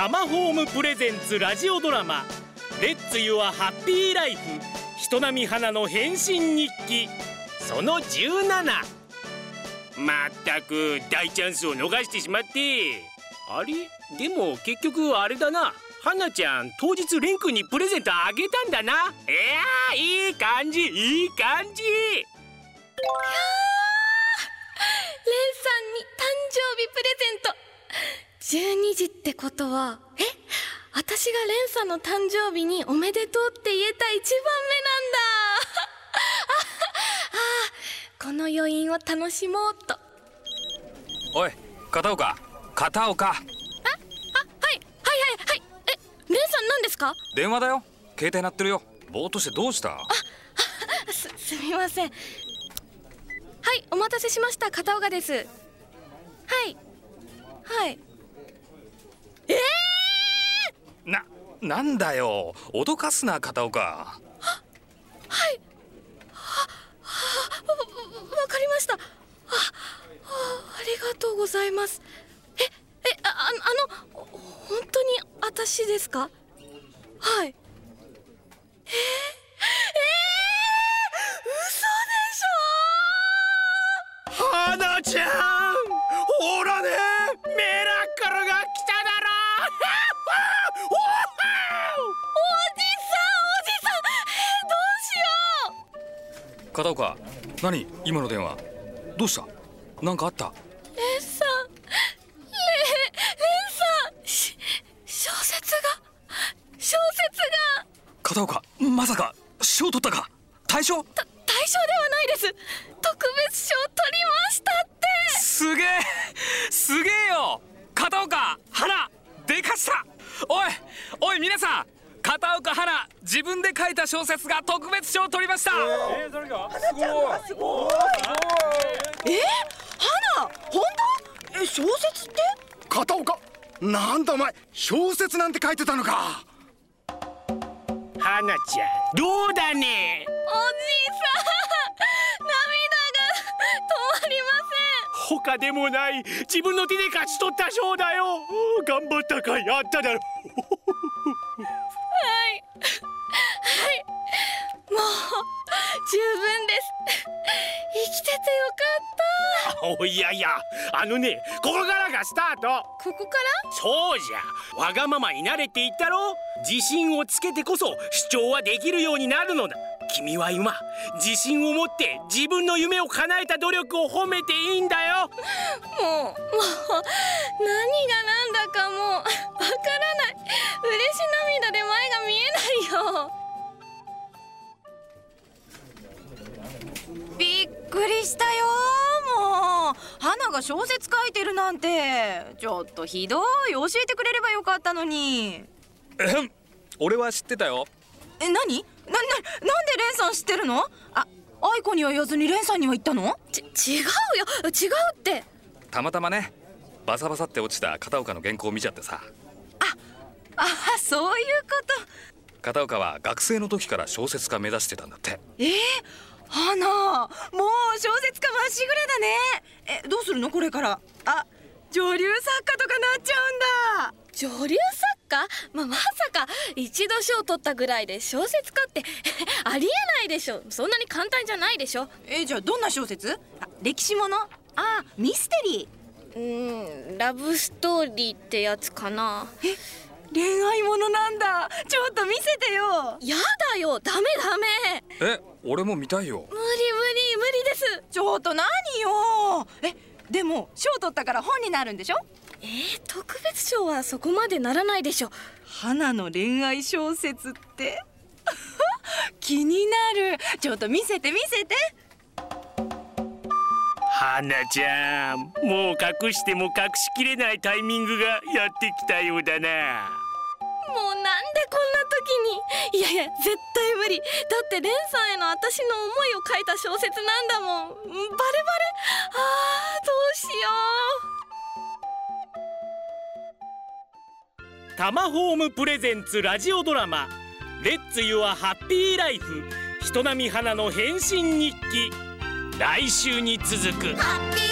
タマホームプレゼンツラジオドラマレッツユアハッピーライフ人並み花の変身日記その17まったく大チャンスを逃してしまって。あれ？でも結局あれだな。花ちゃん当日レン君にプレゼントあげたんだな。いやいい感じいい感じ。レンさんに誕生日プレゼント12時ってことはえ私がレンさんの誕生日におめでとうって言えた一番目なんだ。あこの余韻を楽しもうと。おい片岡。片岡。ああはいはいはいはい。えレンさん何ですか？電話だよ。携帯鳴ってるよ。ぼーっとしてどうした？すすみません。はいお待たせしました。片岡です。はい。はい。ええななんだよ。脅かすな片岡。はい。ははわかりました。ああありがとうございます。ええあああの本当に私ですか？はい。えー、えー、嘘でしょ花ちゃんほらね片岡何？今の電話。どうした？なんかあった？レンさん。レレンさん。し小説が。小説が。片岡まさか賞取ったか？大賞た大賞ではないです。特別自分で書いた小説が特別賞を取りました。えー、それが？すごい。え花本当？え小説って？片岡なんだお前小説なんて書いてたのか。花ちゃんどうだね？おじさん涙が止まりま他でもない自分の手で勝ち取った賞だよ。頑張ったかいあっただろおいやいやあのねここからがスタート。ここから？そうじゃ。わがままになれって言ったろ。自信をつけてこそ主張はできるようになるのだ。君は今自信を持って自分の夢を叶えた努力を褒めていいんだよ。もうもう何が何だかもうわからない。嬉し涙で前が見えないよ。びっくりしたよ花が小説書いてるなんて。ちょっとひどい。教えてくれればよかったのに。えん。俺は知ってたよ。え何？なななんでレンさん知ってるの？あ愛子には言わずにレンさんには言ったの？ち違うよ。違うって。たまたまねバサバサって落ちた片岡の原稿を見ちゃってさ。あそういうこと。片岡は学生の時から小説家目指してたんだって。えー、花もう小説家まっしぐらだねえどうするの？これから。あ女流作家とかなっちゃうんだ。女流作家？ままさか一度賞を取ったぐらいで小説家って ありえないでしょ。そんなに簡単じゃないでしょ。えじゃあどんな小説？あ歴史もの？あミステリー。うーんラブストーリーってやつかな。え恋愛ものなんだ。ちょっと見せてよ。やだよ。ダメダメ。え俺も見たいよ。無理無理ですちょっと何よ？えでも賞取ったから本になるんでしょ？えー、特別賞はそこまでならないでしょ。花の恋愛小説って？気になる。ちょっと見せて見せて。花ちゃんもう隠しても隠しきれないタイミングがやってきたようだなもうなんでこんな時に？いやいや絶対無理。だってレンさんへの私の思いを書いた小説なんだもん。バレバレ。あーどうしよタマホームプレゼンツラジオドラマ「レッツ・ユア・ハッピー・ライフ。人並み花の変身日記」来週に続く。うハッピー